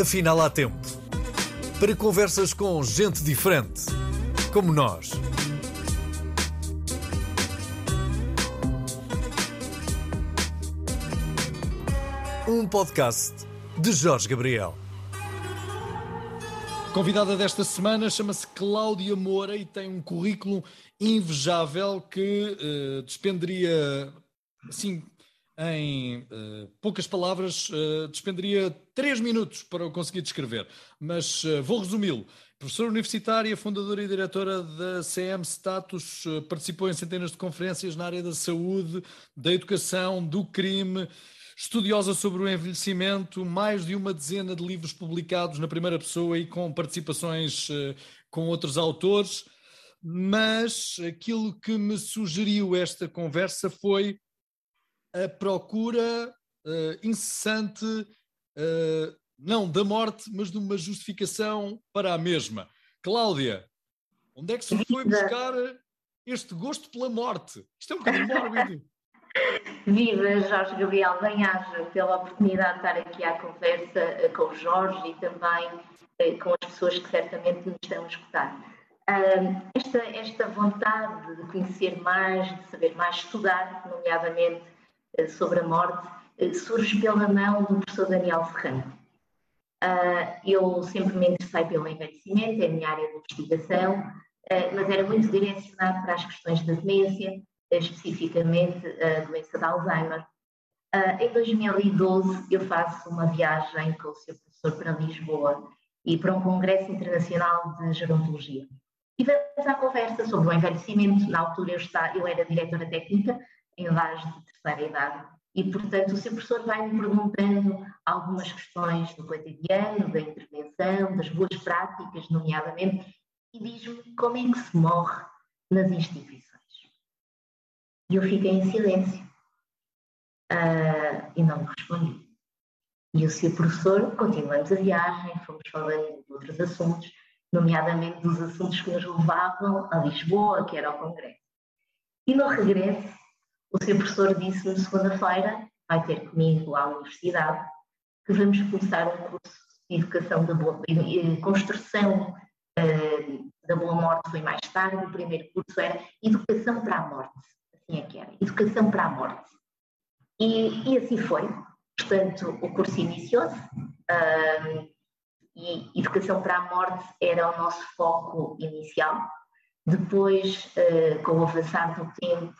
Afinal, há tempo para conversas com gente diferente, como nós. Um podcast de Jorge Gabriel. Convidada desta semana chama-se Cláudia Moura e tem um currículo invejável que uh, despenderia assim em uh, poucas palavras, uh, despenderia três minutos para eu conseguir descrever, mas uh, vou resumi-lo. Professora universitária, fundadora e diretora da CM Status, participou em centenas de conferências na área da saúde, da educação, do crime, estudiosa sobre o envelhecimento, mais de uma dezena de livros publicados na primeira pessoa e com participações com outros autores. Mas aquilo que me sugeriu esta conversa foi a procura uh, incessante, uh, não da morte, mas de uma justificação para a mesma. Cláudia, onde é que se foi buscar este gosto pela morte? Isto é um bocadinho mórbido. Viva Jorge Gabriel, bem-aja pela oportunidade de estar aqui à conversa eh, com o Jorge e também com as pessoas que certamente nos estão a escutar. esta, esta vontade de conhecer mais, de saber mais, estudar, nomeadamente eh, sobre a morte eh, surge pela mão do professor Daniel Ferrando. Ah, eu sempre me interessei pelo envelhecimento, é a minha área de investigação, ah, mas era muito direcionado para as questões da demência, especificamente a doença de Alzheimer. Ah, em 2012 eu faço uma viagem com o seu professor para Lisboa e para um congresso internacional de gerontologia. Vamos à conversa sobre o envelhecimento. Na altura eu, estava, eu era diretora técnica em lares de terceira idade. E, portanto, o seu professor vai-me perguntando algumas questões do cotidiano, da intervenção, das boas práticas, nomeadamente, e diz-me como é que se morre nas instituições. E eu fiquei em silêncio uh, e não me respondi. E o seu professor, continuamos a viagem, fomos falando de outros assuntos, nomeadamente dos assuntos que nos levavam a Lisboa, que era o Congresso. E no regresso, o seu professor disse-me segunda-feira, vai ter comigo à universidade, que vamos começar um curso de educação da boa, construção uh, da boa morte foi mais tarde, o primeiro curso era educação para a morte, assim é que era, educação para a morte. E, e assim foi, portanto o curso iniciou-se, e educação para a morte era o nosso foco inicial, depois, uh, com o avançar do tempo,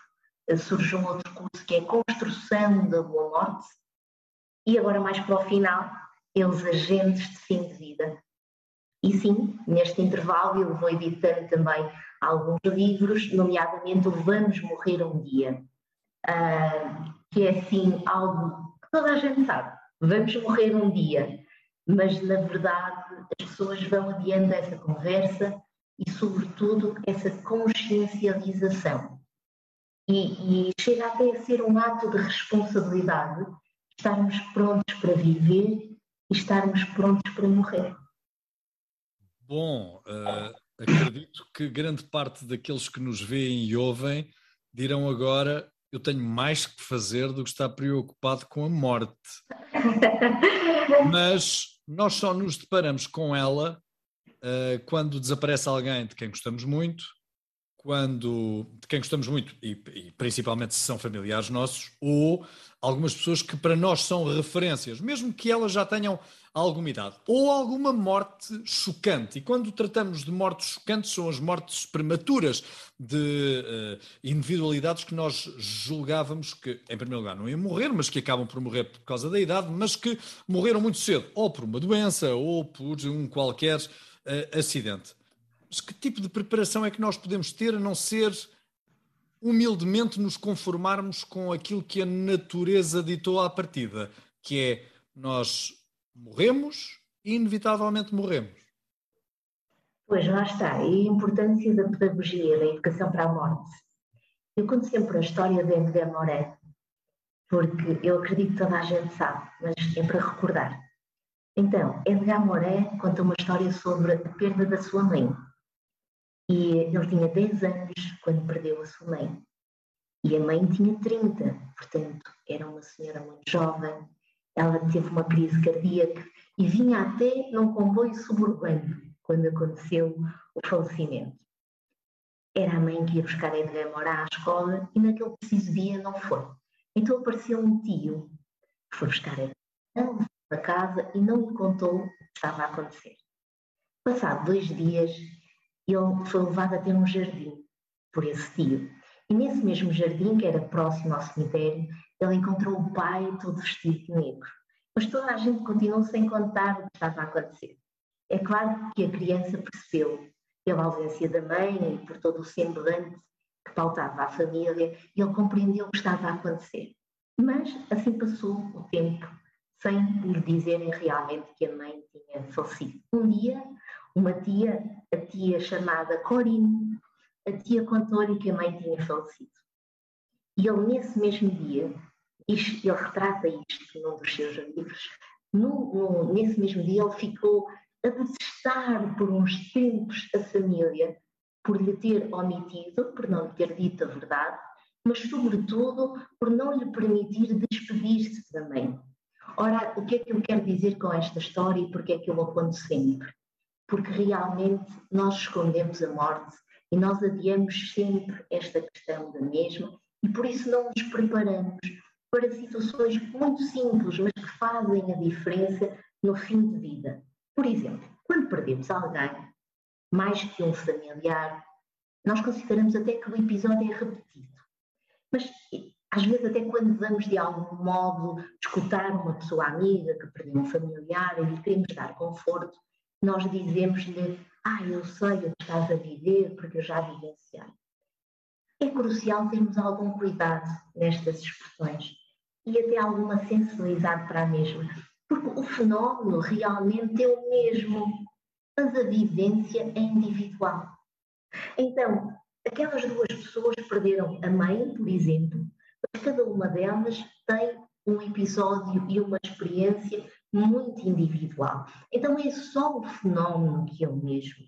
surge um outro curso que é Construção da Boa Morte, e agora mais para o final, eles agentes de fim de vida. E sim, neste intervalo eu vou editando também alguns livros, nomeadamente o Vamos Morrer um Dia, uh, que é assim algo que toda a gente sabe, vamos morrer um dia, mas na verdade as pessoas vão adiando essa conversa e sobretudo essa consciencialização e, e chega até a ser um ato de responsabilidade estarmos prontos para viver e estarmos prontos para morrer. Bom, uh, acredito que grande parte daqueles que nos veem e ouvem dirão agora: eu tenho mais que fazer do que estar preocupado com a morte. Mas nós só nos deparamos com ela uh, quando desaparece alguém de quem gostamos muito, quando de quem gostamos muito, e, e, principalmente se são familiares nossos, ou algumas pessoas que para nós são referências, mesmo que elas já tenham alguma idade, ou alguma morte chocante. E quando tratamos de mortes chocantes, são as mortes prematuras de uh, individualidades que nós julgávamos que, em primeiro lugar, não iam morrer, mas que acabam por morrer por causa da idade, mas que morreram muito cedo, ou por uma doença, ou por um qualquer uh, acidente. Mas que tipo de preparação é que nós podemos ter a não ser humildemente nos conformarmos com aquilo que a natureza ditou à partida, que é nós morremos e inevitavelmente morremos. Pois lá está, e a importância da pedagogia, da educação para a morte. Eu conto sempre a história de André Moré, porque eu acredito que toda a gente sabe, mas é para recordar. Então, Edgar Moré conta uma história sobre a perda da sua mãe. E ele tinha 10 anos quando perdeu a sua mãe. E a mãe tinha 30, portanto, era uma senhora muito jovem. Ela teve uma crise cardíaca e vinha até num comboio suburbano quando aconteceu o falecimento. Era a mãe que ia buscar Edgar Moura à escola e naquele preciso dia não foi. Então apareceu um tio que foi buscar Edgar para casa e não lhe contou o que estava a acontecer. Passado dois dias, ele foi levado a ter um jardim por esse tio. E nesse mesmo jardim, que era próximo ao cemitério, ele encontrou o pai todo vestido de negro. Mas toda a gente continuou sem contar o que estava a acontecer. É claro que a criança percebeu, pela ausência da mãe e por todo o semblante que pautava a família, ele compreendeu o que estava a acontecer. Mas assim passou o tempo, sem lhe dizerem realmente que a mãe tinha falecido. Um dia, uma tia, a tia chamada Corinne, a tia contou-lhe que a mãe tinha falecido. E ele, nesse mesmo dia, ele retrata isto num dos seus livros, no, no, nesse mesmo dia ele ficou a detestar por uns tempos a família por lhe ter omitido, por não lhe ter dito a verdade, mas sobretudo por não lhe permitir despedir-se da mãe. Ora, o que é que eu quero dizer com esta história e porque é que eu aponto sempre? Porque realmente nós escondemos a morte e nós adiamos sempre esta questão da mesma e por isso não nos preparamos para situações muito simples, mas que fazem a diferença no fim de vida. Por exemplo, quando perdemos alguém, mais que um familiar, nós consideramos até que o episódio é repetido. Mas às vezes até quando vamos de algum modo escutar uma pessoa amiga que perdeu um familiar e lhe queremos dar conforto, nós dizemos-lhe, ah, eu sei o que estás a viver porque eu já vivenciei. É crucial termos algum cuidado nestas expressões e até alguma sensibilidade para a mesma, porque o fenómeno realmente é o mesmo, mas a vivência é individual. Então, aquelas duas pessoas perderam a mãe, por exemplo, mas cada uma delas tem um episódio e uma experiência muito individual. Então é só o fenómeno que é o mesmo.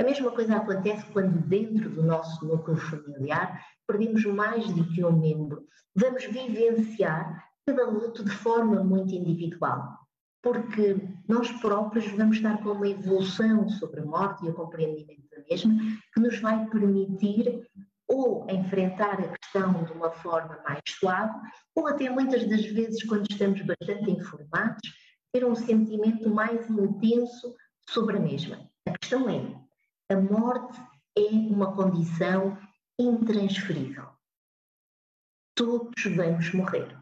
A mesma coisa acontece quando dentro do nosso núcleo familiar perdemos mais do que um membro. Vamos vivenciar cada luto de forma muito individual, porque nós próprios vamos estar com uma evolução sobre a morte e o compreendimento da mesma que nos vai permitir ou enfrentar a questão de uma forma mais suave, ou até muitas das vezes, quando estamos bastante informados, ter um sentimento mais intenso sobre a mesma. A questão é: a morte é uma condição intransferível. Todos vamos morrer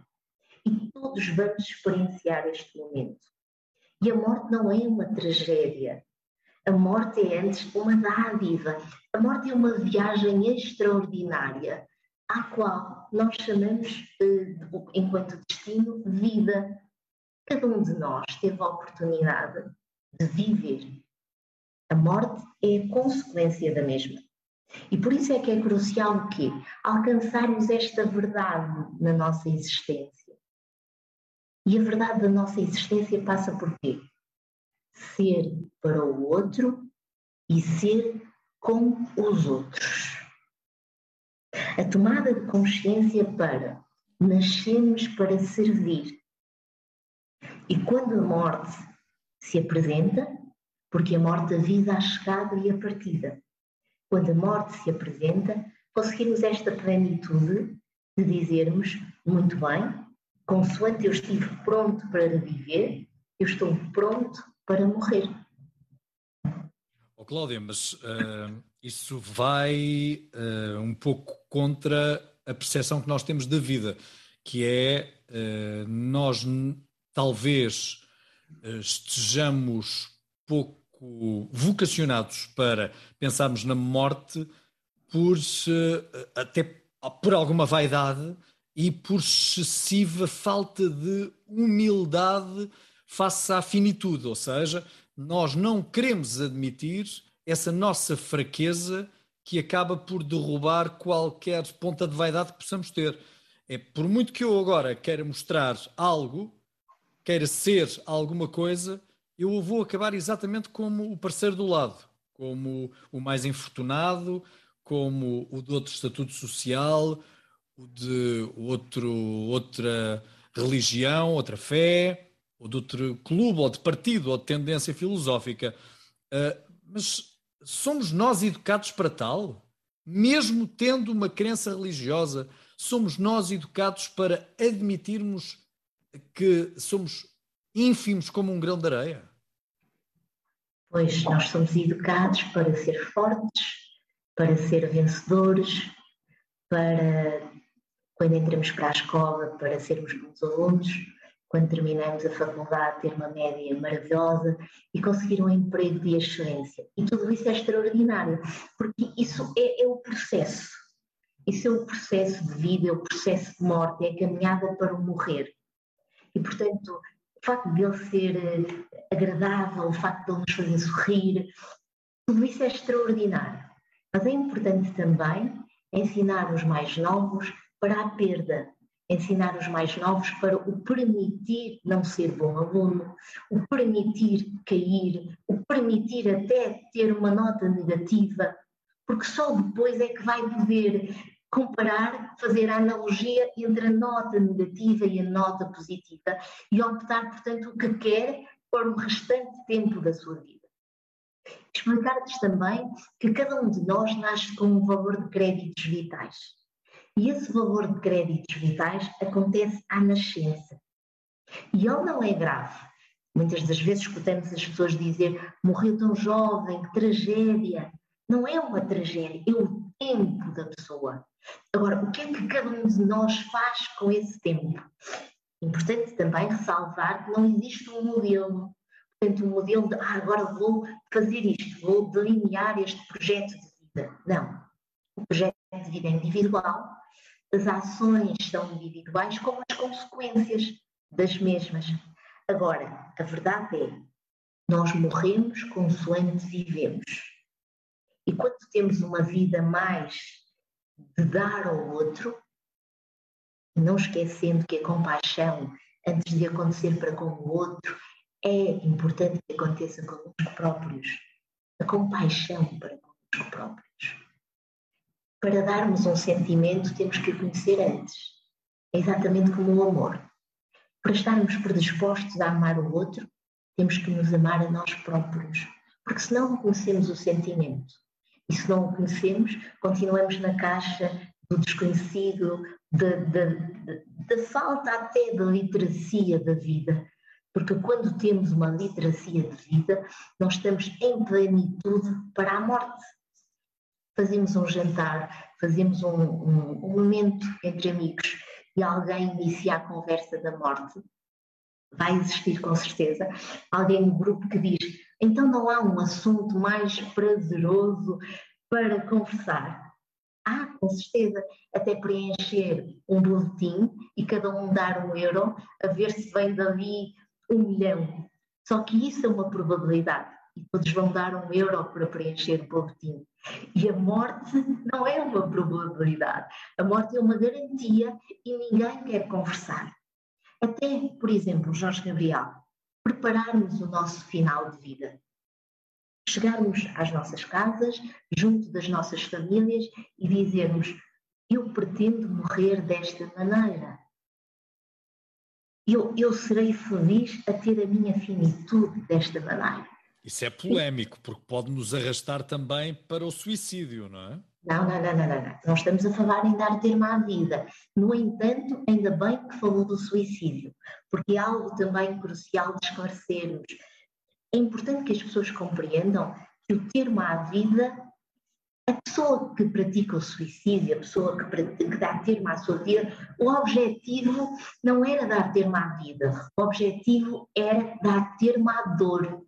e todos vamos experienciar este momento. E a morte não é uma tragédia. A morte é antes uma dádiva. A morte é uma viagem extraordinária à qual nós chamamos, eh, enquanto destino, vida. Cada um de nós teve a oportunidade de viver. A morte é a consequência da mesma. E por isso é que é crucial o quê? Alcançarmos esta verdade na nossa existência. E a verdade da nossa existência passa por quê? Ser para o outro e ser com os outros. A tomada de consciência para nascemos para servir. E quando a morte se apresenta, porque a morte avisa a chegada e a partida. Quando a morte se apresenta, conseguimos esta plenitude de dizermos, muito bem, consoante eu estive pronto para viver, eu estou pronto para morrer. Oh, Cláudia, mas uh, isso vai uh, um pouco contra a percepção que nós temos da vida, que é uh, nós talvez estejamos pouco vocacionados para pensarmos na morte por até por alguma vaidade e por excessiva falta de humildade face à finitude, ou seja, nós não queremos admitir essa nossa fraqueza que acaba por derrubar qualquer ponta de vaidade que possamos ter. É por muito que eu agora queira mostrar algo, queira ser alguma coisa, eu vou acabar exatamente como o parceiro do lado, como o mais infortunado, como o de outro estatuto social, o de outro, outra religião, outra fé. ou de outro clube, ou de partido, ou de tendência filosófica. Uh, mas somos nós educados para tal? Mesmo tendo uma crença religiosa, somos nós educados para admitirmos que somos ínfimos como um grão de areia? Pois nós somos educados para ser fortes, para ser vencedores, para, quando entramos para a escola, para sermos bons alunos, quando terminamos a faculdade, ter uma média maravilhosa e conseguir um emprego de excelência. E tudo isso é extraordinário, porque isso é, é o processo. Isso é o processo de vida, é o processo de morte, é a caminhada para o morrer. E, portanto, o facto de ele ser eh, agradável, o facto de ele nos fazer sorrir, tudo isso é extraordinário. Mas é importante também ensinar os mais novos para a perda, ensinar os mais novos para o permitir não ser bom aluno, o permitir cair, o permitir até ter uma nota negativa, porque só depois é que vai poder comparar, fazer a analogia entre a nota negativa e a nota positiva e optar, portanto, o que quer para o restante tempo da sua vida. Explicar-lhes também que cada um de nós nasce com um valor de créditos vitais. E esse valor de créditos vitais acontece à nascença. E ele não é grave. Muitas das vezes escutamos as pessoas dizer morreu tão jovem, que tragédia. Não é uma tragédia, é o tempo da pessoa. Agora, o que é que cada um de nós faz com esse tempo? Importante também ressalvar que não existe um modelo. Portanto, um modelo de ah, agora vou fazer isto, vou delinear este projeto de vida. Não. O projeto de vida é individual as ações são individuais, como as consequências das mesmas. Agora, a verdade é, nós morremos consoante vivemos. E quando temos uma vida mais de dar ao outro, não esquecendo que a compaixão, antes de acontecer para com o outro, é importante que aconteça conosco próprios. A compaixão para conosco próprios para darmos um sentimento, temos que o conhecer antes. É exatamente como o amor. Para estarmos predispostos a amar o outro, temos que nos amar a nós próprios. Porque se não conhecemos o sentimento, e se não o conhecemos, continuamos na caixa do desconhecido, da, da, da falta até da literacia da vida. Porque quando temos uma literacia de vida, nós estamos em plenitude para a morte. Fazemos um jantar, fazemos um, um, um momento entre amigos e alguém inicia a conversa da morte, vai existir com certeza. Alguém no grupo que diz: então não há um assunto mais prazeroso para conversar. Há, com certeza, até preencher um boletim e cada um dar um euro a ver se vem dali um milhão. Só que isso é uma probabilidade e todos vão dar um euro para preencher o boletim. E a morte não é uma probabilidade. A morte é uma garantia e ninguém quer conversar. Até, por exemplo, Jorge Gabriel, prepararmos o nosso final de vida. Chegarmos às nossas casas, junto das nossas famílias e dizermos: Eu pretendo morrer desta maneira. Eu, eu serei feliz a ter a minha finitude desta maneira. Isso é polémico, porque pode nos arrastar também para o suicídio, não é? Não, não, não, não, não. Não estamos a falar em dar termo à vida. No entanto, ainda bem que falou do suicídio, porque é algo também crucial de esclarecermos. É importante que as pessoas compreendam que o termo à vida, a pessoa que pratica o suicídio, a pessoa que, pratica, que dá termo à sua vida, o objetivo não era dar termo à vida, o objetivo era dar termo à dor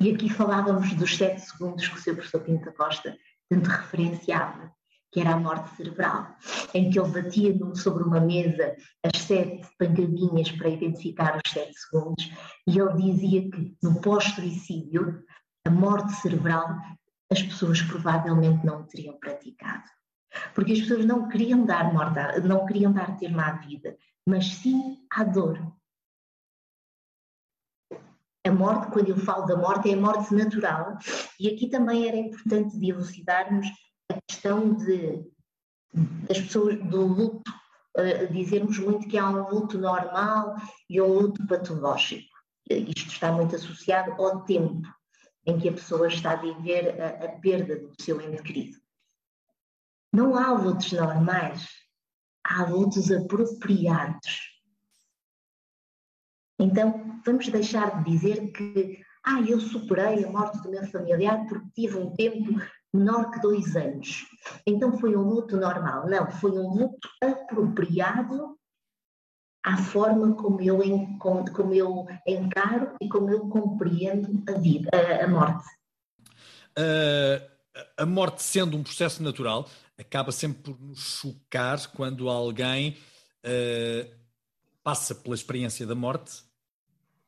e aqui falávamos dos sete segundos que o seu professor Pinto Costa tanto referenciava, que era a morte cerebral, em que ele batia sobre uma mesa as sete pancadinhas para identificar os sete segundos, e ele dizia que no pós-suicídio, a morte cerebral, as pessoas provavelmente não teriam praticado. Porque as pessoas não queriam dar morte, não queriam dar termo à vida, mas sim à dor. A morte, quando eu falo da morte, é a morte natural. E aqui também era importante de elucidarmos a questão de, das pessoas, do luto uh, dizermos muito que há um luto normal e um luto patológico. Isto está muito associado ao tempo em que a pessoa está a viver a, a perda do seu ente querido. Não há lutos normais, há lutos apropriados. Então, vamos deixar de dizer que ah, eu superei a morte do meu familiar porque tive um tempo menor que dois anos. Então foi um luto normal. Não, foi um luto apropriado à forma como eu, como eu encaro e como eu compreendo a vida, a, morte. Uh, a morte sendo um processo natural, acaba sempre por nos chocar quando alguém uh, passa pela experiência da morte,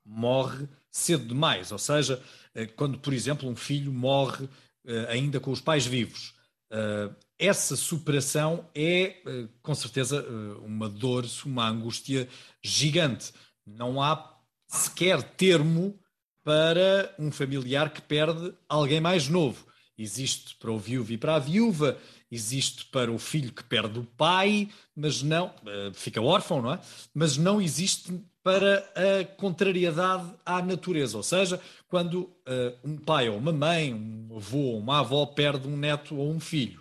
morre cedo demais. Ou seja, uh, quando, por exemplo, um filho morre ainda com os pais vivos. essa superação é, com certeza, uma dor, uma angústia gigante. Não há sequer termo para um familiar que perde alguém mais novo. Existe para o viúvo e para a viúva, existe para o filho que perde o pai, mas não, eh, fica órfão, não é? Mas não existe para a contrariedade à natureza, ou seja, quando uh, um pai ou uma mãe, um avô ou uma avó perde um neto ou um filho.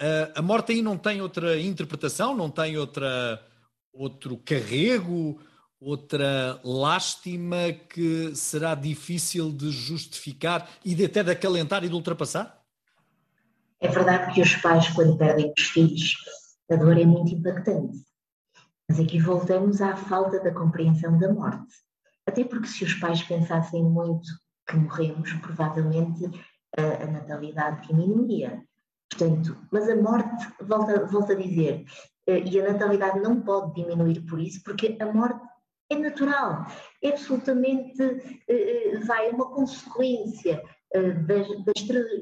Uh, a morte aí não tem outra interpretação, não tem outra, outro carrego, outra lástima que será difícil de justificar e de até de acalentar e de ultrapassar? É verdade que os pais, quando perdem os filhos, a dor é muito impactante. Mas aqui voltamos à falta da compreensão da morte. Até porque se os pais pensassem muito que morremos, provavelmente a, a natalidade diminuía. Portanto, mas a morte, volta, volta a dizer, eh, e a natalidade não pode diminuir por isso, porque a morte é natural, é absolutamente, eh, eh, vai, uma consequência eh, da, da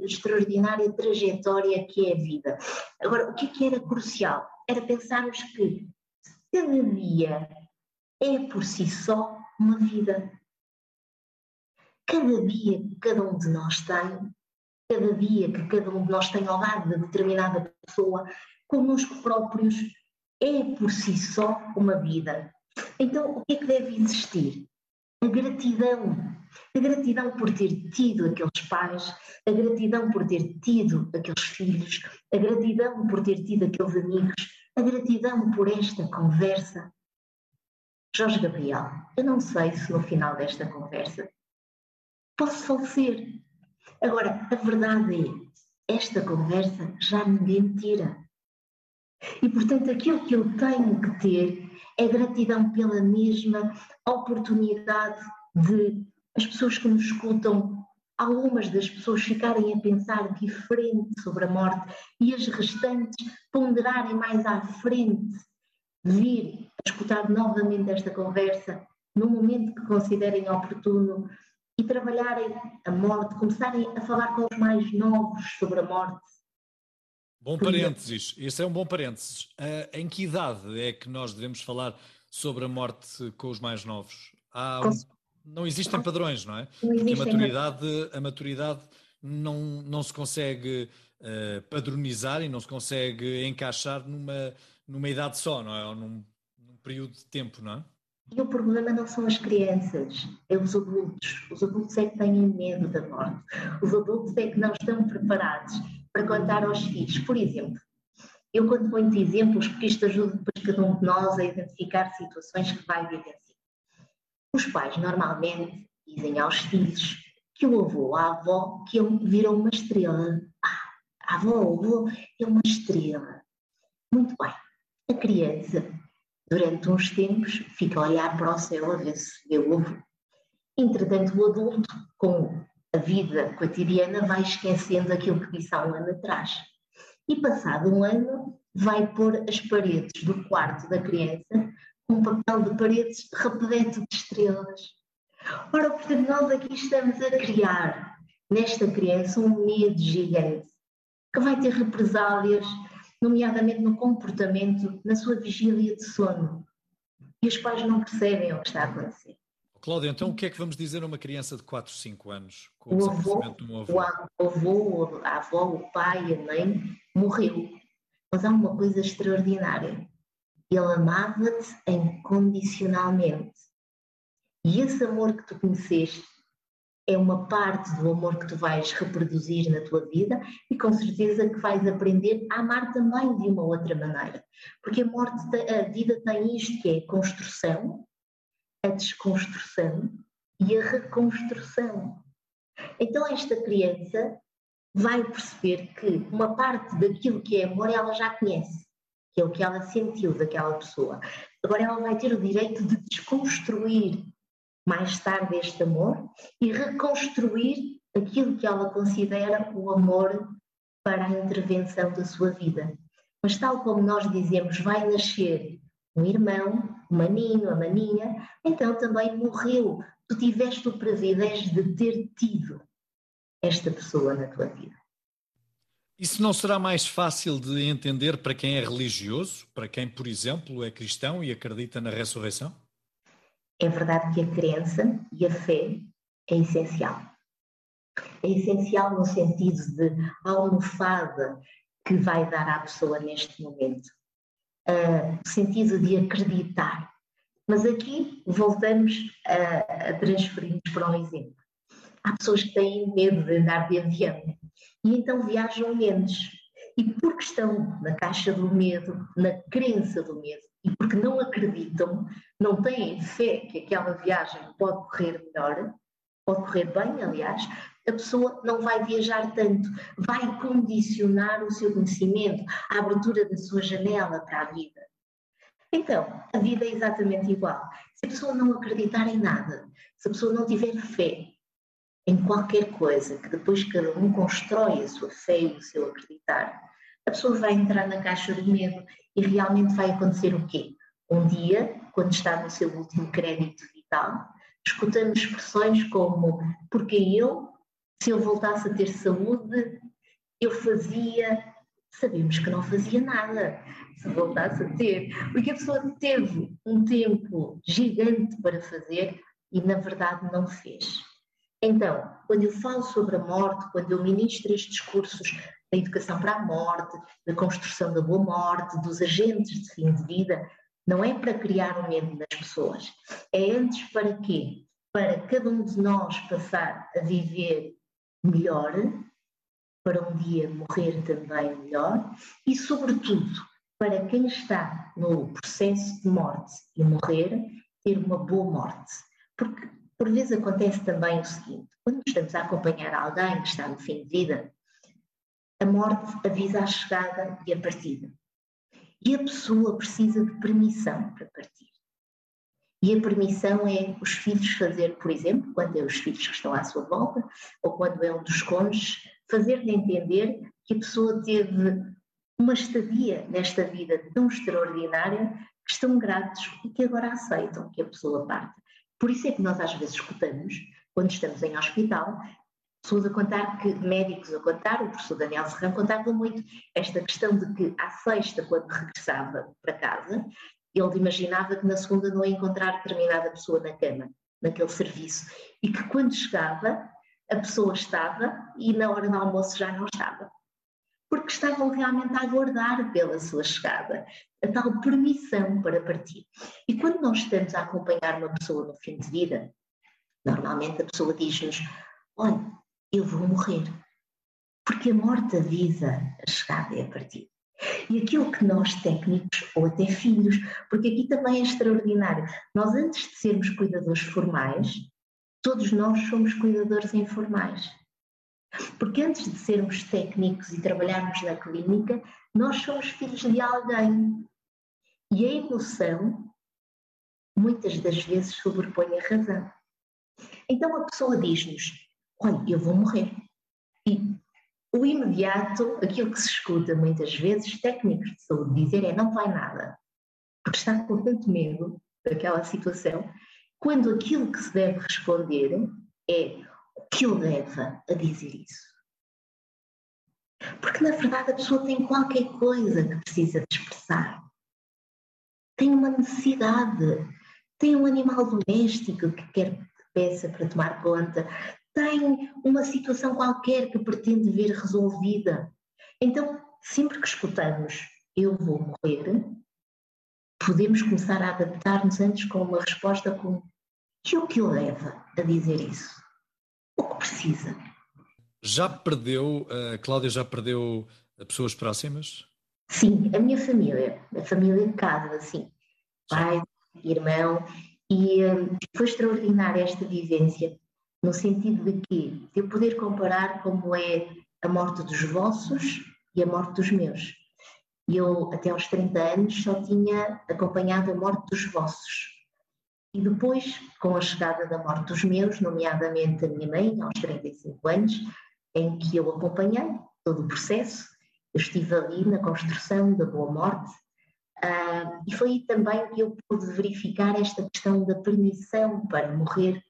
extraordinária trajetória que é a vida. Agora, o que, é que era crucial? Era pensarmos que cada dia é por si só uma vida. Cada dia que cada um de nós tem, cada dia que cada um de nós tem ao lado de determinada pessoa, connosco próprios, é por si só uma vida. Então, o que é que deve existir? A gratidão a gratidão por ter tido aqueles pais, a gratidão por ter tido aqueles filhos, a gratidão por ter tido aqueles amigos, a gratidão por esta conversa. Jorge Gabriel, eu não sei se no final desta conversa posso falecer. Agora, a verdade é, esta conversa já ninguém tira. E, portanto, aquilo que eu tenho que ter é gratidão pela mesma oportunidade de as pessoas que nos escutam, algumas das pessoas ficarem a pensar diferente sobre a morte e as restantes ponderarem mais à frente, vir a escutar novamente esta conversa no momento que considerem oportuno e trabalharem a morte, começarem a falar com os mais novos sobre a morte. Bom parênteses, esse é um bom parênteses. Uh, em que idade é que nós devemos falar sobre a morte com os mais novos? Há um, não existem padrões, não é? Não Porque a maturidade, a maturidade não, não se consegue uh, padronizar e não se consegue encaixar numa, numa idade só, não é? Ou num, num período de tempo, não é? E o problema não são as crianças, é os adultos. Os adultos é que têm medo da morte. Os adultos é que não estão preparados para contar aos filhos. Por exemplo, eu quando ponho exemplos, porque isto ajuda depois cada um de nós a identificar situações que vai vivenciar. Os pais normalmente dizem aos filhos que o avô ou a avó que viram uma estrela. Ah, a avó avô é uma estrela. Muito bem. A criança, durante uns tempos, fica a olhar para o céu a ver se vê o avô. Entretanto, o adulto, com a vida cotidiana, vai esquecendo aquilo que disse há um ano atrás. E passado um ano, vai pôr as paredes do quarto da criança um papel de paredes repleto de estrelas. Ora, portanto, nós aqui estamos a criar nesta criança um medo gigante que vai ter represálias, nomeadamente no comportamento, na sua vigília de sono. E os pais não percebem o que está a acontecer. Cláudia, então o que é que vamos dizer a uma criança de 4, 5 anos com o, avô, um avô? O avô, a avó, o pai, a mãe morreu. Mas há uma coisa extraordinária Ele amava-te incondicionalmente. E esse amor que tu conheceste é uma parte do amor que tu vais reproduzir na tua vida e com certeza que vais aprender a amar também de uma outra maneira. Porque a morte, a vida tem isto que é a construção, a desconstrução e a reconstrução. Então esta criança vai perceber que uma parte daquilo que é amor ela já conhece, que é o que ela sentiu daquela pessoa. Agora ela vai ter o direito de desconstruir mais tarde este amor e reconstruir aquilo que ela considera o amor para a intervenção da sua vida. Mas tal como nós dizemos, vai nascer um irmão, um maninho, a maninha, então também morreu. Tu tiveste o privilégio de ter tido esta pessoa na tua vida. Isso não será mais fácil de entender para quem é religioso, para quem, por exemplo, é cristão e acredita na ressurreição? É verdade que a crença e a fé é essencial. É essencial no sentido de almofada que vai dar à pessoa neste momento. Uh, sentido de acreditar. Mas aqui voltamos a, a transferir-nos para um exemplo. Há pessoas que têm medo de andar de avião e então viajam menos. E porque estão na caixa do medo, na crença do medo, e porque não acreditam, não têm fé que aquela viagem pode correr melhor, pode correr bem, aliás, a pessoa não vai viajar tanto, vai condicionar o seu conhecimento, a abertura da sua janela para a vida. Então, a vida é exatamente igual. Se a pessoa não acreditar em nada, se a pessoa não tiver fé em qualquer coisa, que depois cada um constrói a sua fé e o seu acreditar, a pessoa vai entrar na caixa do medo e realmente vai acontecer o quê? Um dia, quando está no seu último crédito vital, escutamos expressões como porque eu, se eu voltasse a ter saúde, eu fazia. Sabemos que não fazia nada se voltasse a ter, porque a pessoa teve um tempo gigante para fazer e na verdade não fez. Então, quando eu falo sobre a morte, quando eu ministro estes discursos da educação para a morte, da construção da boa morte, dos agentes de fim de vida, não é para criar um medo nas pessoas. É antes para quê? Para cada um de nós passar a viver melhor, para um dia morrer também melhor e, sobretudo, para quem está no processo de morte e morrer, ter uma boa morte. Porque, por vezes, acontece também o seguinte: quando estamos a acompanhar alguém que está no fim de vida, a morte avisa a chegada e a partida. E a pessoa precisa de permissão para partir. E a permissão é os filhos fazer, por exemplo, quando é os filhos que estão à sua volta, ou quando é um dos cônjuges, fazer-lhe entender que a pessoa teve uma estadia nesta vida tão extraordinária que estão gratos e que agora aceitam que a pessoa parta. Por isso é que nós às vezes escutamos, quando estamos em hospital, pessoas a contar que, médicos a contar, o professor Daniel Serrão contava muito esta questão de que à sexta, quando regressava para casa, ele imaginava que na segunda não ia encontrar determinada pessoa na cama, naquele serviço, e que quando chegava, a pessoa estava e na hora do almoço já não estava. Porque estavam realmente a aguardar pela sua chegada, a tal permissão para partir. E quando nós estamos a acompanhar uma pessoa no fim de vida, normalmente a pessoa diz-nos: Olha, eu vou morrer. Porque a morte avisa a chegada e a partida. E aquilo que nós técnicos, ou até filhos, porque aqui também é extraordinário, nós antes de sermos cuidadores formais, todos nós somos cuidadores informais. Porque antes de sermos técnicos e trabalharmos na clínica, nós somos filhos de alguém. E a emoção, muitas das vezes, sobrepõe a razão. Então a pessoa diz-nos: olha, eu vou morrer. E o imediato, aquilo que se escuta muitas vezes, técnicos de saúde dizer é não vai nada, porque está com tanto medo daquela situação, quando aquilo que se deve responder é que o leva a dizer isso. Porque na verdade a pessoa tem qualquer coisa que precisa de expressar. Tem uma necessidade, tem um animal doméstico que quer peça para tomar conta, tem uma situação qualquer que pretende ver resolvida. Então, sempre que escutamos eu vou morrer, podemos começar a adaptar-nos antes com uma resposta como que o que o leva a dizer isso? O que precisa? Já perdeu, uh, Cláudia já perdeu pessoas próximas? Sim, a minha família, a família de casa, sim. Pai, irmão, e um, foi extraordinária esta vivência, no sentido de que eu poder comparar como é a morte dos vossos e a morte dos meus. Eu, até aos 30 anos, só tinha acompanhado a morte dos vossos. E depois, com a chegada da morte dos meus, nomeadamente a minha mãe, aos 35 anos, em que eu acompanhei todo o processo, eu estive ali na construção da Boa Morte, uh, e foi também que eu pude verificar esta questão da permissão para morrer,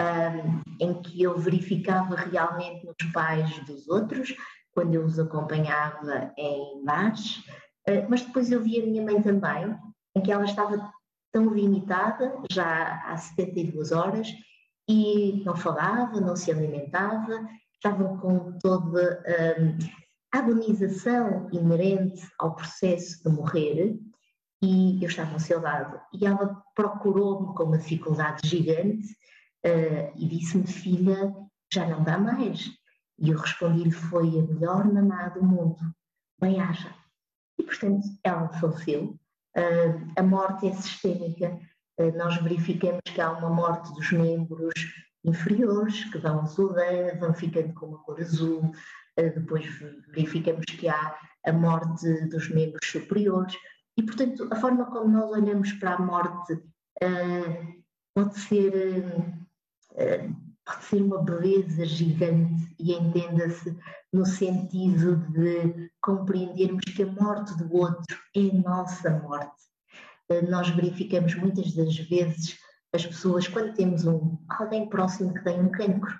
uh, em que eu verificava realmente nos pais dos outros, quando eu os acompanhava em bares, uh, mas depois eu vi a minha mãe também, em que ela estava tão limitada, já há 72 horas, e não falava, não se alimentava, estava com toda um, a agonização inerente ao processo de morrer, e eu estava ao seu lado. E ela procurou-me com uma dificuldade gigante uh, e disse-me, filha, já não dá mais. E eu respondi-lhe: foi a melhor mamá do mundo, bem haja. E, portanto, ela faleceu. A morte é sistémica. Uh, nós verificamos que há uma morte dos membros inferiores, que vão azulando, vão ficando com uma cor azul. Uh, depois verificamos que há a morte dos membros superiores. E, portanto, a forma como nós olhamos para a morte pode ser pode ser uma beleza gigante e entenda-se no sentido de compreendermos que a morte do outro é nossa morte. Eh, nós verificamos muitas das vezes as pessoas, quando temos um, alguém próximo que tem um cancro,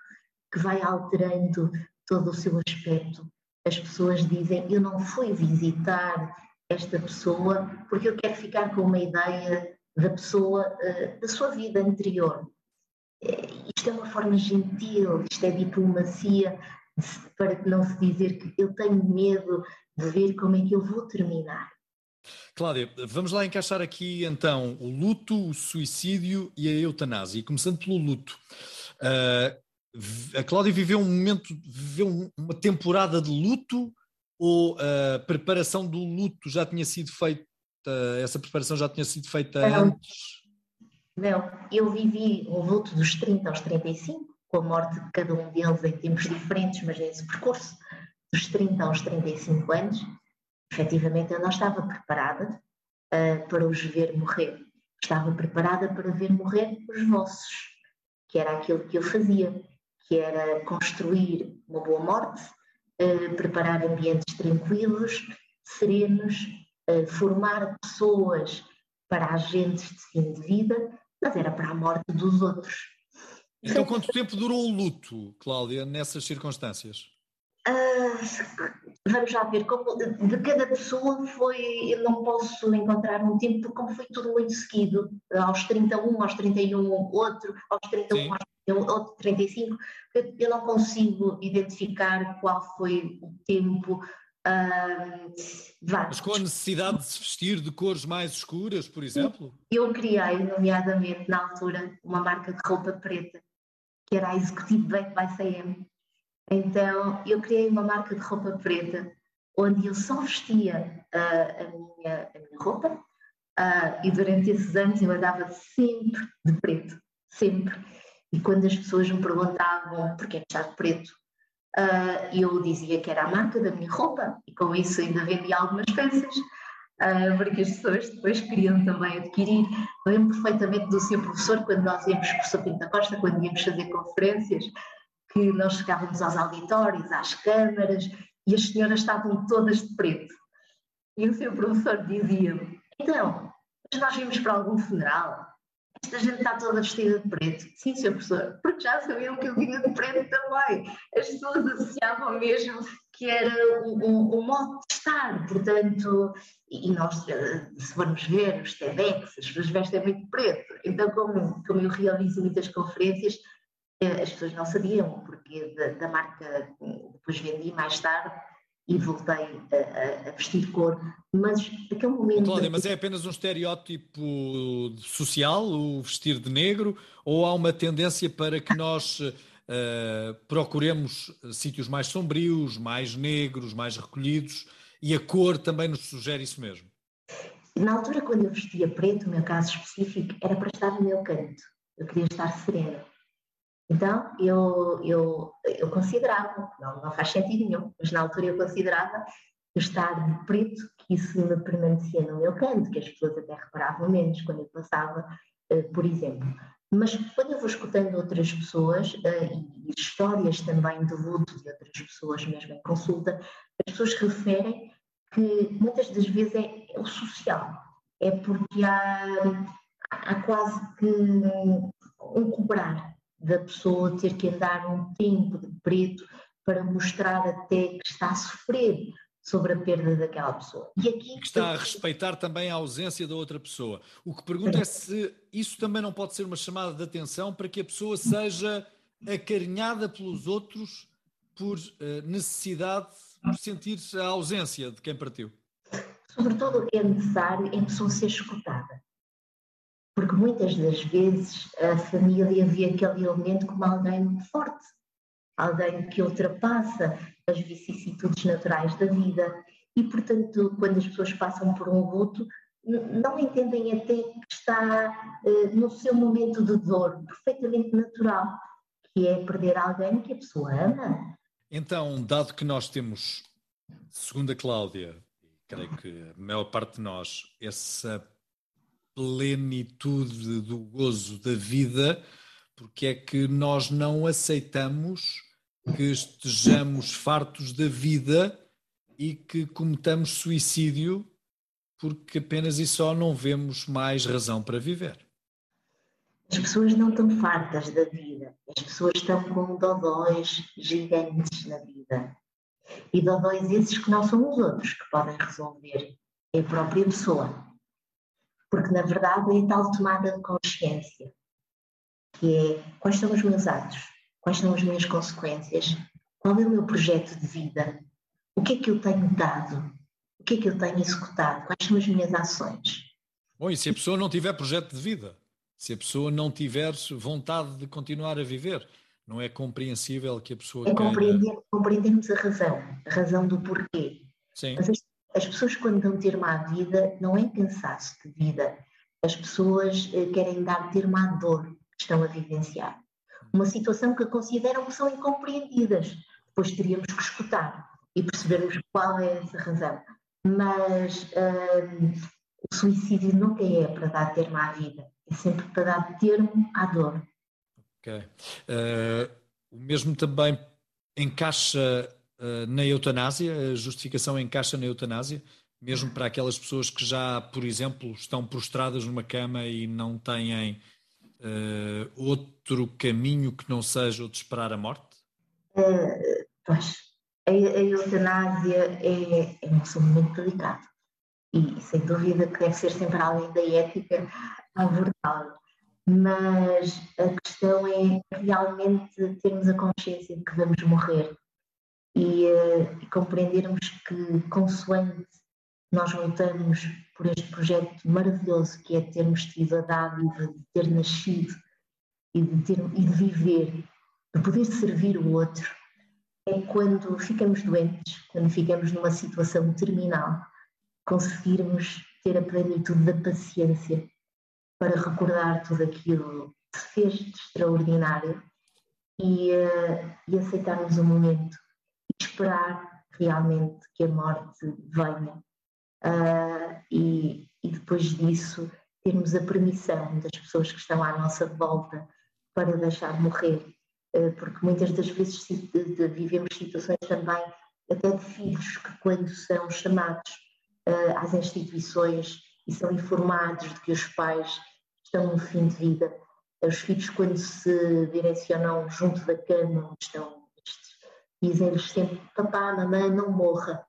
que vai alterando todo o seu aspecto, as pessoas dizem: Eu não fui visitar esta pessoa porque eu quero ficar com uma ideia da pessoa, eh, da sua vida anterior isto é uma forma gentil, isto é diplomacia, para não se dizer que eu tenho medo de ver como é que eu vou terminar. Cláudia, vamos lá encaixar aqui então o luto, o suicídio e a eutanásia. Começando pelo luto. Uh, a Cláudia viveu um momento, viveu uma temporada de luto ou a preparação do luto já tinha sido feita, essa preparação já tinha sido feita antes? Não, eu vivi o luto dos 30 aos 35, com a morte de cada um deles em tempos diferentes, mas nesse percurso, dos 30 aos 35 anos, efetivamente eu não estava preparada uh, para os ver morrer. Estava preparada para ver morrer os vossos, que era aquilo que eu fazia, que era construir uma boa morte, uh, preparar ambientes tranquilos, serenos, uh, formar pessoas para agentes de fim de vida mas era para a morte dos outros. Então, quanto tempo durou o luto, Cláudia, nessas circunstâncias? Uh, vamos já ver, como de cada pessoa foi, eu não posso encontrar um tempo, porque como foi tudo muito seguido, aos 31, aos 31, outro, aos 31, Sim. aos 31, outro 35, eu, eu não consigo identificar qual foi o tempo Mas com a necessidade de se vestir de cores mais escuras, por exemplo? Eu criei, nomeadamente, na altura, uma marca de roupa preta, que era a Executive Bank by CM. Então, eu criei uma marca de roupa preta, onde eu só vestia uh, a, minha, a, minha, roupa, uh, e durante esses anos eu andava sempre de preto, sempre. E quando as pessoas me perguntavam porquê que está de preto, uh, eu dizia que era a marca da minha roupa e com isso ainda vendia algumas peças, uh, porque as pessoas depois queriam também adquirir. Lembro perfeitamente do seu professor, quando nós íamos, professor Pinta Costa, quando íamos fazer conferências, que nós chegávamos aos auditórios, às câmaras, e as senhoras estavam todas de preto. E o seu professor dizia-me, então, mas nós vimos para algum funeral? Esta gente está toda vestida de preto. Sim, senhor professor, porque já sabiam que eu vinha de preto também. As pessoas associavam mesmo que era um, um, um modo de estar, portanto, e nós, eh, se formos ver os TEDx, as pessoas vestem muito preto. Então, como, como eu realizo muitas conferências, eh, as pessoas não sabiam, porque da, da marca, depois vendi mais tarde, e voltei a, a, vestir cor, mas aquele momento. Cláudia, mas é apenas um estereótipo social, o vestir de negro, ou há uma tendência para que nós uh, procuremos sítios mais sombrios, mais negros, mais recolhidos, e a cor também nos sugere isso mesmo? Na altura, quando eu vestia preto, no meu caso específico, era para estar no meu canto. Eu queria estar serena. Então, eu, eu, eu considerava, não, não faz sentido nenhum, mas na altura eu considerava estar de preto, que isso me permanecia no meu canto, que as pessoas até reparavam menos quando eu passava, uh, por exemplo. Mas quando eu vou escutando outras pessoas, uh, e histórias também de luto de outras pessoas, mesmo em consulta, as pessoas referem que muitas das vezes é, é o social, é porque há, há quase que um cobrar da pessoa ter que andar um tempo de preto para mostrar até que está a sofrer sobre a perda daquela pessoa. E aqui que está a respeitar também a ausência da outra pessoa. O que pergunto é se isso também não pode ser uma chamada de atenção para que a pessoa seja acarinhada pelos outros por uh, necessidade, por sentir a ausência de quem partiu. Sobretudo é necessário a pessoa ser escutada porque muitas das vezes a família vê aquele elemento como alguém forte, alguém que ultrapassa as vicissitudes naturais da vida e, portanto, quando as pessoas passam por um luto, não entendem até que está uh, no seu momento de dor perfeitamente natural, que é perder alguém que a pessoa ama. Então, dado que nós temos, segundo a Cláudia, creio que a maior parte de nós, essa plenitude do gozo da vida, porque é que nós não aceitamos que estejamos fartos da vida e que cometamos suicídio porque apenas e só não vemos mais razão para viver. As pessoas não estão fartas da vida, as pessoas estão com dodóis gigantes na vida. E dodóis esses que não são os outros que podem resolver, é a própria pessoa porque na verdade é tal tomada de consciência, que é quais são os meus atos, quais são as minhas consequências, qual é o meu projeto de vida, o que é que eu tenho dado, o que é que eu tenho executado, quais são as minhas ações. Bom, e se a pessoa não tiver projeto de vida, se a pessoa não tiver vontade de continuar a viver, não é compreensível que a pessoa. É compreender, compreendermos a razão, a razão do porquê. Sim. Mas as as pessoas, quando dão termo à vida, não é cansaço de vida. As pessoas eh, querem dar termo à dor que estão a vivenciar. Uma situação que consideram que são incompreendidas. Depois teríamos que escutar e percebermos qual é essa razão. Mas hum, o suicídio nunca é para dar termo à vida, é sempre para dar termo à dor. Ok. Uh, o mesmo também encaixa na eutanásia, a justificação encaixa na eutanásia, mesmo para aquelas pessoas que já, por exemplo, estão prostradas numa cama e não têm uh, outro caminho que não seja o de esperar a morte? Uh, pois, a, a eutanásia é, é um assunto muito delicado e sem dúvida que deve ser sempre além da ética abordá-lo. Mas a questão é realmente termos a consciência de que vamos morrer e, uh, compreendermos que, consoante nós lutamos por este projeto maravilhoso que é termos tido a dádiva de ter nascido e de, ter, e de viver, de poder servir o outro, é quando ficamos doentes, quando ficamos numa situação terminal, conseguirmos ter a plenitude da paciência para recordar tudo aquilo que se fez de extraordinário e, uh, e aceitarmos o momento esperar realmente que a morte venha. Uh, e, e, depois disso termos a permissão das pessoas que estão à nossa volta para deixar morrer, uh, porque muitas das vezes vivemos situações também até de filhos que quando são chamados uh, às instituições e são informados de que os pais estão no fim de vida, os filhos quando se direcionam junto da cama onde estão dizem-lhes sempre: papá, mamãe, não morra,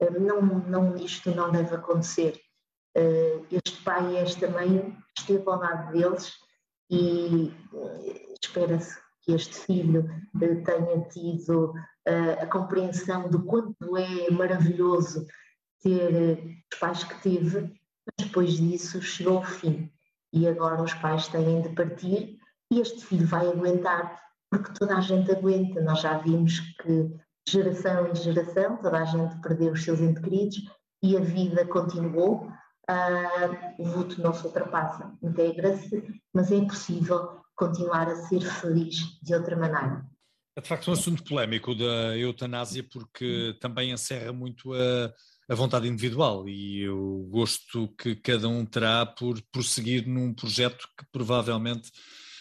eh, não, não, isto não deve acontecer. Eh, este pai e esta mãe esteve ao lado deles e eh, espera-se que este filho tenha tido a compreensão de quanto é maravilhoso ter os pais que teve, mas depois disso chegou o fim. E agora os pais têm de partir e este filho vai aguentar, porque toda a gente aguenta. Nós já vimos que geração em geração toda a gente perdeu os seus entes queridos e a vida continuou. Uh, o luto não se ultrapassa, integra-se, mas é impossível continuar a ser feliz de outra maneira. É de facto um assunto polémico da eutanásia, porque também encerra muito a, a vontade individual e o gosto que cada um terá por prosseguir num projeto que provavelmente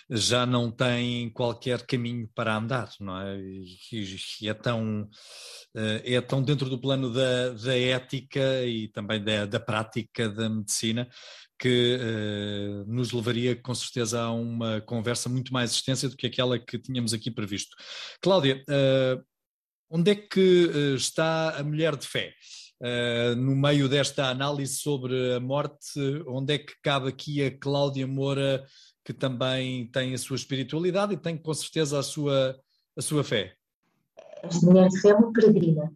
já não tem qualquer caminho para andar, não é? E, é tão eh, é tão dentro do plano da, da ética e também da, da prática da medicina que uh, nos levaria com certeza a uma conversa muito mais extensa do que aquela que tínhamos aqui previsto. Cláudia, uh, onde é que está a mulher de fé? no meio desta análise sobre a morte, onde é que cabe aqui a Cláudia Moura, que também tem a sua espiritualidade e tem com certeza a sua, a sua fé? Esta mulher é uma peregrina.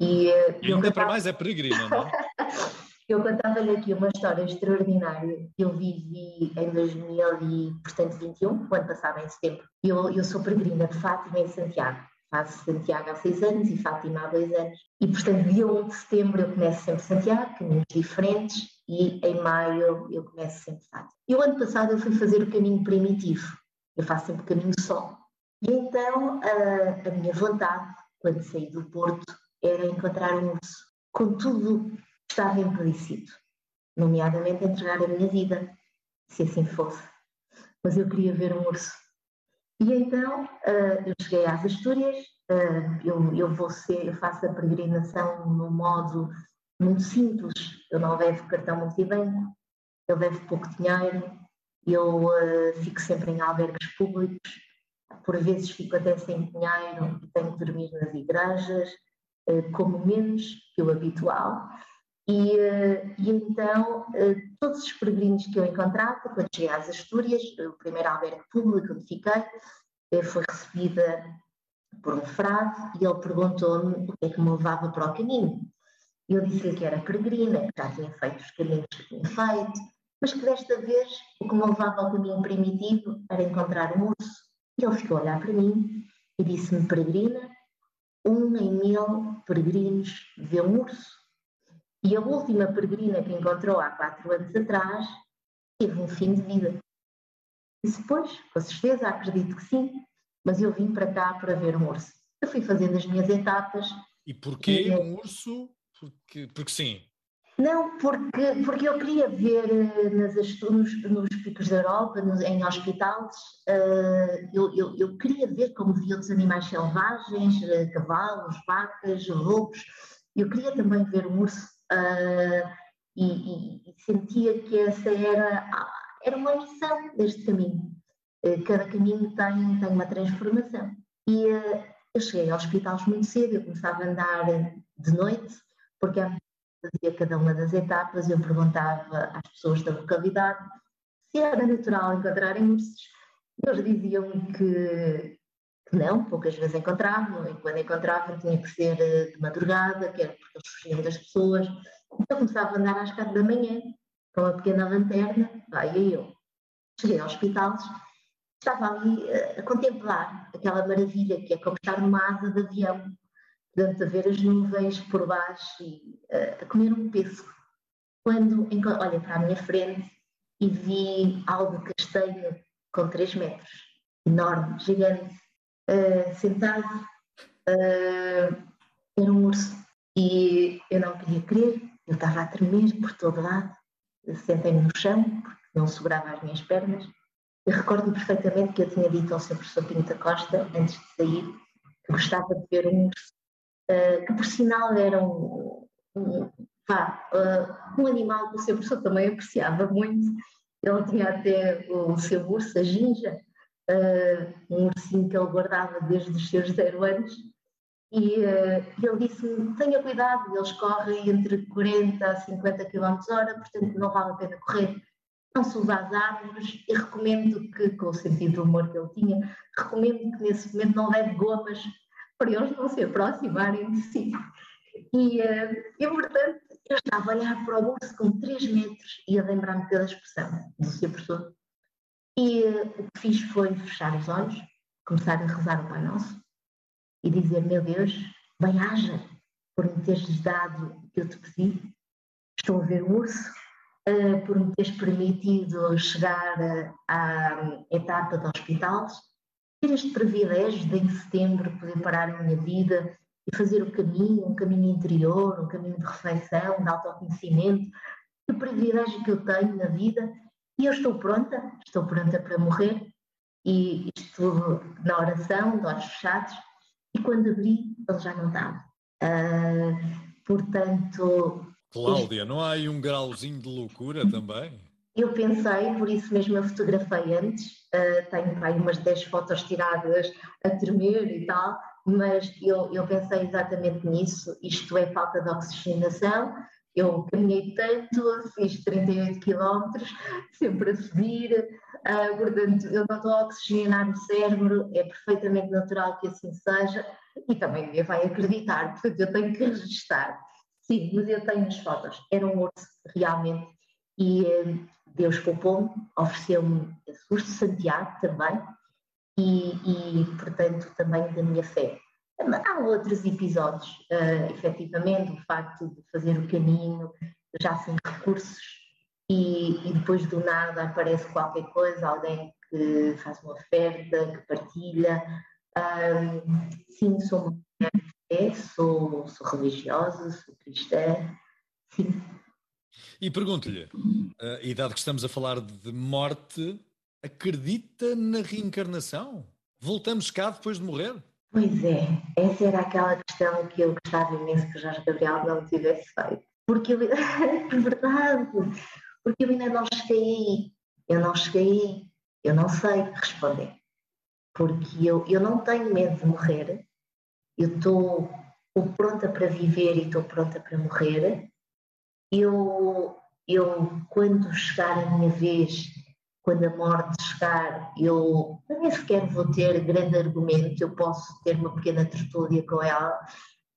E, e ainda para mais é peregrina, não é? Eu contava-lhe aqui uma história extraordinária que eu vivi em 2021, o ano passado, em setembro. Eu, eu sou peregrina de Fátima em Santiago. Faço Santiago há seis anos e Fátima há dois anos. E, portanto, dia 1 de setembro eu começo sempre Santiago, caminhos diferentes, e em maio eu começo sempre Fátima. E o ano passado eu fui fazer o caminho primitivo. Eu faço sempre caminho só. E então a, a minha vontade, quando saí do Porto, era encontrar um urso. Contudo, estava implícito, nomeadamente entregar a minha vida, se assim fosse. Mas eu queria ver um urso. E então uh, eu cheguei às Astúrias, uh, eu, eu, vou ser, eu faço a peregrinação no modo muito simples, eu não levo cartão multibanco, eu levo pouco dinheiro, eu uh, fico sempre em albergues públicos, por vezes fico até sem dinheiro e tenho que dormir nas igrejas, como menos que o habitual, e, eh, e, então, eh, todos os peregrinos que eu encontrava, quando cheguei às Astúrias, o primeiro albergue público onde fiquei, eh, foi recebida por um frade e ele perguntou-me o que é que me levava para o caminho. Eu disse-lhe que era peregrina, que já tinha feito os caminhos que tinha feito, mas que desta vez o que me levava ao caminho primitivo era encontrar um urso. E ele ficou a olhar para mim e disse-me: Peregrina, um em mil peregrinos vê um urso. E a última peregrina que encontrou há quatro anos atrás teve um fim de vida. Disse, pois, com certeza, acredito que sim, mas eu vim para cá para ver um urso. Eu fui fazendo as minhas etapas. E porquê e, um urso? Porque, porque sim. Não, porque, porque eu queria ver eh, nas, nos, nos picos da Europa, nos, em hospitais, uh, eu, eu, eu, queria ver como via outros animais selvagens, uh, cavalos, vacas, lobos. Eu queria também ver um urso uh, e, e, sentia que essa era, era uma missão deste caminho. Uh, cada caminho tem, tem uma transformação. E uh, eu cheguei aos hospitais muito cedo, eu começava a andar de noite, porque fazia cada uma das etapas, eu perguntava às pessoas da localidade se era natural encontrarem ursos. Eles diziam que, não, poucas vezes encontravam, e quando encontravam tinha que ser eh, de madrugada, que era porque eles fugiam das pessoas. Então começava a andar às quatro da manhã, com uma pequena lanterna, vai eu. Cheguei ao hospital, estava ali a, a contemplar aquela maravilha que é como estar numa asa de avião, a ver as nuvens por baixo e a, a comer um pêssego. Quando olhei para a minha frente e vi algo castanho com 3 metros, enorme, gigante, uh, sentado, uh, era um urso. E eu não queria crer, eu estava a tremer por todo lado. Sentei-me no chão, porque não segurava as minhas pernas. Eu recordo perfeitamente que eu tinha dito ao Sr. Professor Pinto da Costa, antes de sair, que gostava de ver um urso, uh, que por sinal era um, um, pá, um animal que o Sr. Professor também apreciava muito. Ele tinha até o seu urso, a Ginja, uh, um ursinho que ele guardava desde os seus zero anos. E uh, ele disse-me: tenha cuidado, eles correm entre 40 a 50 km hora, portanto não vale a pena correr. Não se usa as árvores e recomendo que, com o sentido do humor que ele tinha, recomendo que nesse momento não leve gomas, para eles não se aproximarem de si. E, uh, portanto, eu estava a olhar para o urso com 3 metros e a lembrar-me pela expressão do seu professor. E uh, o que fiz foi fechar os olhos, começar a rezar o Pai Nosso e dizer: Meu Deus, bem-haja por me teres dado o que eu te pedi. Estou a ver o urso, uh, por me teres permitido chegar uh, à etapa do hospital, ter este privilégio de em setembro poder parar a minha vida e fazer o caminho, um caminho interior, um caminho de reflexão, de autoconhecimento, o privilégio que eu tenho na vida e eu estou pronta, estou pronta para morrer e isto na oração, de olhos fechados, e quando abri, ele já não estava. Uh, portanto. Cláudia, este... não há aí um grauzinho de loucura também? Eu pensei, por isso mesmo eu fotografei antes, uh, tenho aí umas 10 fotos tiradas a tremer e tal, mas eu, eu pensei exatamente nisso, isto é falta de oxigenação, eu caminhei tanto, fiz 38 quilómetros, sempre a subir, uh, portanto, eu não estou a oxigenar o cérebro, é perfeitamente natural que assim seja, e também ninguém vai acreditar, portanto, eu tenho que registrar. Sim, mas eu tenho as fotos, era um urso realmente, e uh, Deus poupou-me, ofereceu-me urso de Santiago também, e, e, portanto, também da minha fé. Há outros episódios, uh, efetivamente, o facto de fazer o caminho já sem recursos e, e, depois do nada aparece qualquer coisa, alguém que faz uma oferta, que partilha. Um, sim, sou mulher de fé, sou, sou religiosa, sou cristã, sim. E pergunto-lhe, uh, e dado que estamos a falar de morte, acredita na reencarnação? Voltamos cá depois de morrer? Pois é, essa era aquela questão que eu gostava imenso que o Jorge Gabriel não tivesse feito. Porque eu, é verdade, porque eu ainda não cheguei aí, eu não cheguei aí, eu não sei responder. Porque eu, eu não tenho medo de morrer, eu estou pronta para viver e estou pronta para morrer. Eu, eu, quando chegar a minha vez, quando a morte chegar, eu nem sequer vou ter grande argumento, eu posso ter uma pequena tertúlia com ela,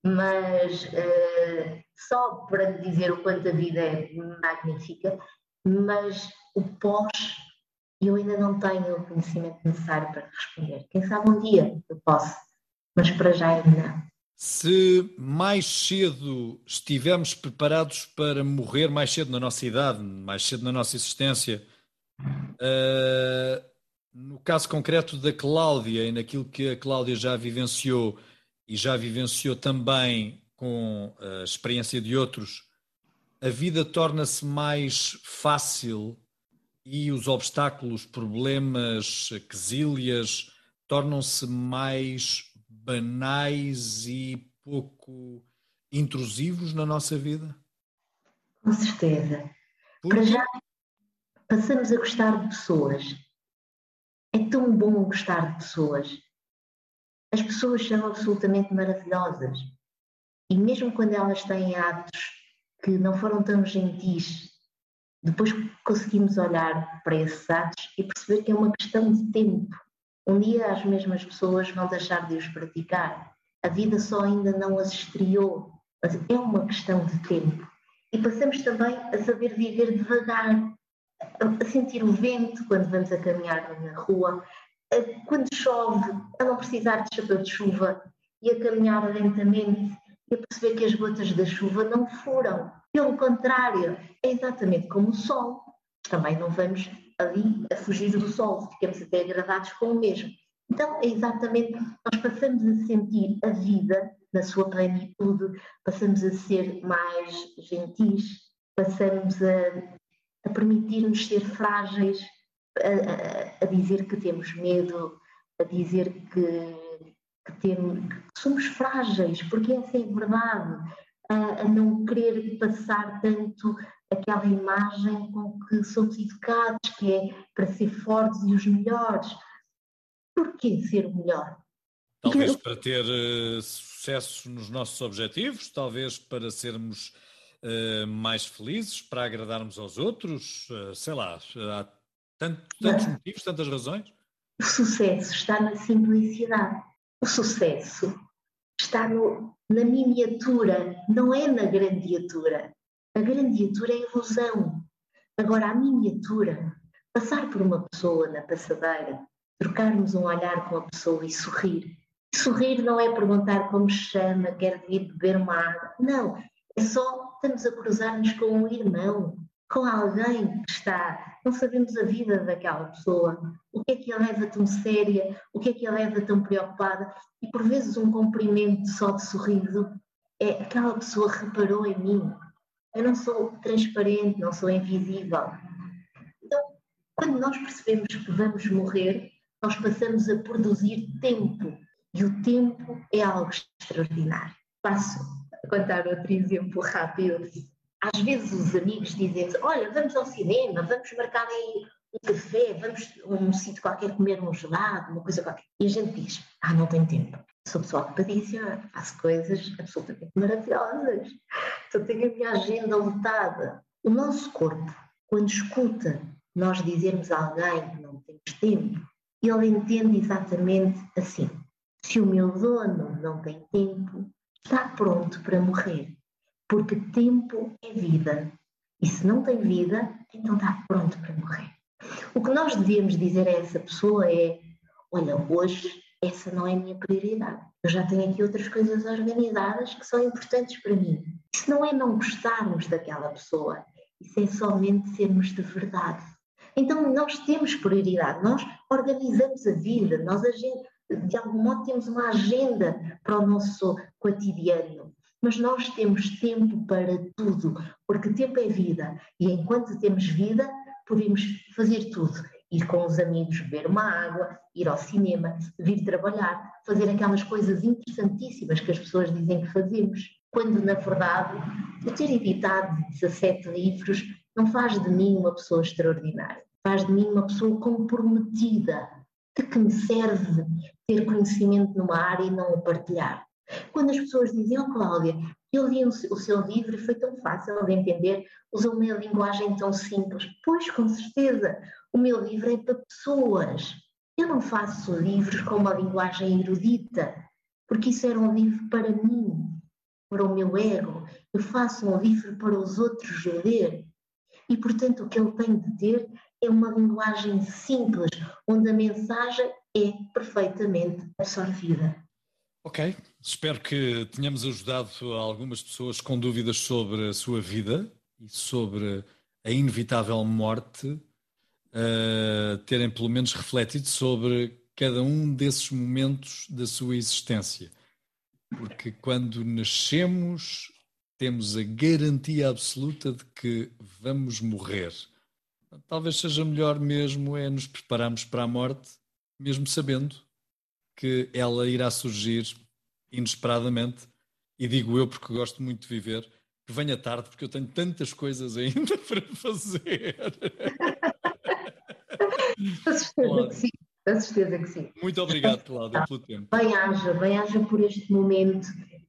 mas uh, só para dizer o quanto a vida é magnífica, mas o pós eu ainda não tenho o conhecimento necessário para responder. Quem sabe um dia eu posso, mas para já ainda não. Se mais cedo estivermos preparados para morrer mais cedo na nossa idade, mais cedo na nossa existência, Uh, no caso concreto da Cláudia e naquilo que a Cláudia já vivenciou e já vivenciou também com a experiência de outros, a vida torna-se mais fácil e os obstáculos, problemas, quesílias tornam-se mais banais e pouco intrusivos na nossa vida? Com certeza. Porque... Para já passamos a gostar de pessoas. É tão bom gostar de pessoas. As pessoas são absolutamente maravilhosas. E mesmo quando elas têm atos que não foram tão gentis, depois conseguimos olhar para esses atos e perceber que é uma questão de tempo. Um dia as mesmas pessoas vão deixar de os praticar. A vida só ainda não as estreou, mas é uma questão de tempo. E passamos também a saber viver devagar, a sentir o vento quando vamos a caminhar na rua, quando chove, a não precisar de chapéu de chuva e a caminhar lentamente e a perceber que as gotas da chuva não furam. Pelo contrário, é exatamente como o sol. Também não vamos ali a fugir do sol, ficamos até agradados com o mesmo. Então, é exatamente, nós passamos a sentir a vida na sua plenitude, passamos a ser mais gentis, passamos a a permitir-nos ser frágeis, a, a, a, dizer que temos medo, a dizer que, que, temos, que somos frágeis, porque essa é a verdade, a, a não querer passar tanto aquela imagem com que somos educados, que é para ser fortes e os melhores. Porquê ser o melhor? Talvez para ter uh, sucesso nos nossos objetivos, talvez para sermos uh, mais felizes, para agradarmos aos outros? Uh, sei lá, há tanto, tantos motivos, tantas razões? O sucesso está na simplicidade. O sucesso está no, na miniatura, não é na grandiatura. A grandiatura é ilusão. Agora, a miniatura, passar por uma pessoa na passadeira, trocarmos um olhar com a pessoa e sorrir. sorrir não é perguntar como se chama, quer vir beber uma água. Não, é só estamos a cruzar-nos com um irmão, com alguém que está, não sabemos a vida daquela pessoa, o que é que a leva tão séria, o que é que a leva tão preocupada, e por vezes um cumprimento só de sorriso é aquela pessoa reparou em mim. Eu não sou transparente, não sou invisível. Então, quando nós percebemos que vamos morrer, nós passamos a produzir tempo, e o tempo é algo extraordinário. Passo contar outro exemplo rápido às vezes os amigos dizem olha, vamos ao cinema, vamos marcar aí um café, vamos a um sítio qualquer comer um gelado, uma coisa qualquer. E a gente diz, ah, não tenho tempo. Sou pessoa ocupadíssima, faço coisas absolutamente maravilhosas. Só tenho a minha agenda lotada. O nosso corpo, quando escuta nós dizermos a alguém que não temos tempo, ele entende exatamente assim. Se o meu dono não tem tempo, está pronto para morrer porque tempo é vida. E se não tem vida, então está pronto para morrer. O que nós devíamos dizer a essa pessoa é: olha, hoje essa não é a minha prioridade. Eu já tenho aqui outras coisas organizadas que são importantes para mim. Isso não é não gostarmos daquela pessoa, isso é somente sermos de verdade. Então nós temos prioridade, nós organizamos a vida, nós de algum modo temos uma agenda para o nosso cotidiano mas nós temos tempo para tudo, porque tempo é vida e enquanto temos vida, podemos fazer tudo. Ir com os amigos beber uma água, ir ao cinema, vir trabalhar, fazer aquelas coisas interessantíssimas que as pessoas dizem que fazemos. Quando, na verdade, eu ter editado 17 livros não faz de mim uma pessoa extraordinária, faz de mim uma pessoa comprometida. De que me serve ter conhecimento numa área e não o partilhar? Quando as pessoas oh Cláudia, eu li o seu livro e foi tão fácil de entender, usou uma linguagem tão simples. Pois, com certeza, o meu livro é para pessoas. Eu não faço livros com uma linguagem erudita, porque isso era um livro para mim, para o meu ego. Eu faço um livro para os outros ler. E, portanto, o que ele tem de ter é uma linguagem simples, onde a mensagem é perfeitamente absorvida. Ok, espero que tenhamos ajudado algumas pessoas com dúvidas sobre a sua vida e sobre a inevitável morte a terem pelo menos refletido sobre cada um desses momentos da sua existência. Porque quando nascemos, temos a garantia absoluta de que vamos morrer. Talvez seja melhor mesmo é nos prepararmos para a morte, mesmo sabendo que ela irá surgir inesperadamente, e digo eu porque gosto muito de viver, que venha tarde, porque eu tenho tantas coisas ainda para fazer. Com certeza que sim. Com certeza que sim. Muito obrigado, Cláudia, pelo tempo. Bem-haja, bem-haja por este momento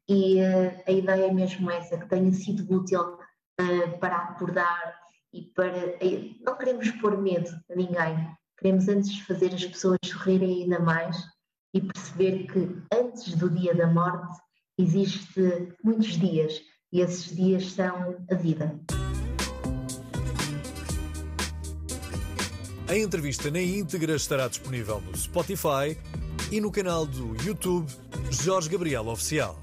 e uh, a ideia é mesmo essa, que tenha sido útil uh, para acordar e para. Uh, não queremos pôr medo a ninguém, queremos antes fazer as pessoas sorrirem ainda mais e perceber que antes do dia da morte existe muitos dias e esses dias são a vida. A entrevista na íntegra estará disponível no Spotify e no canal do YouTube Jorge Gabriel Oficial.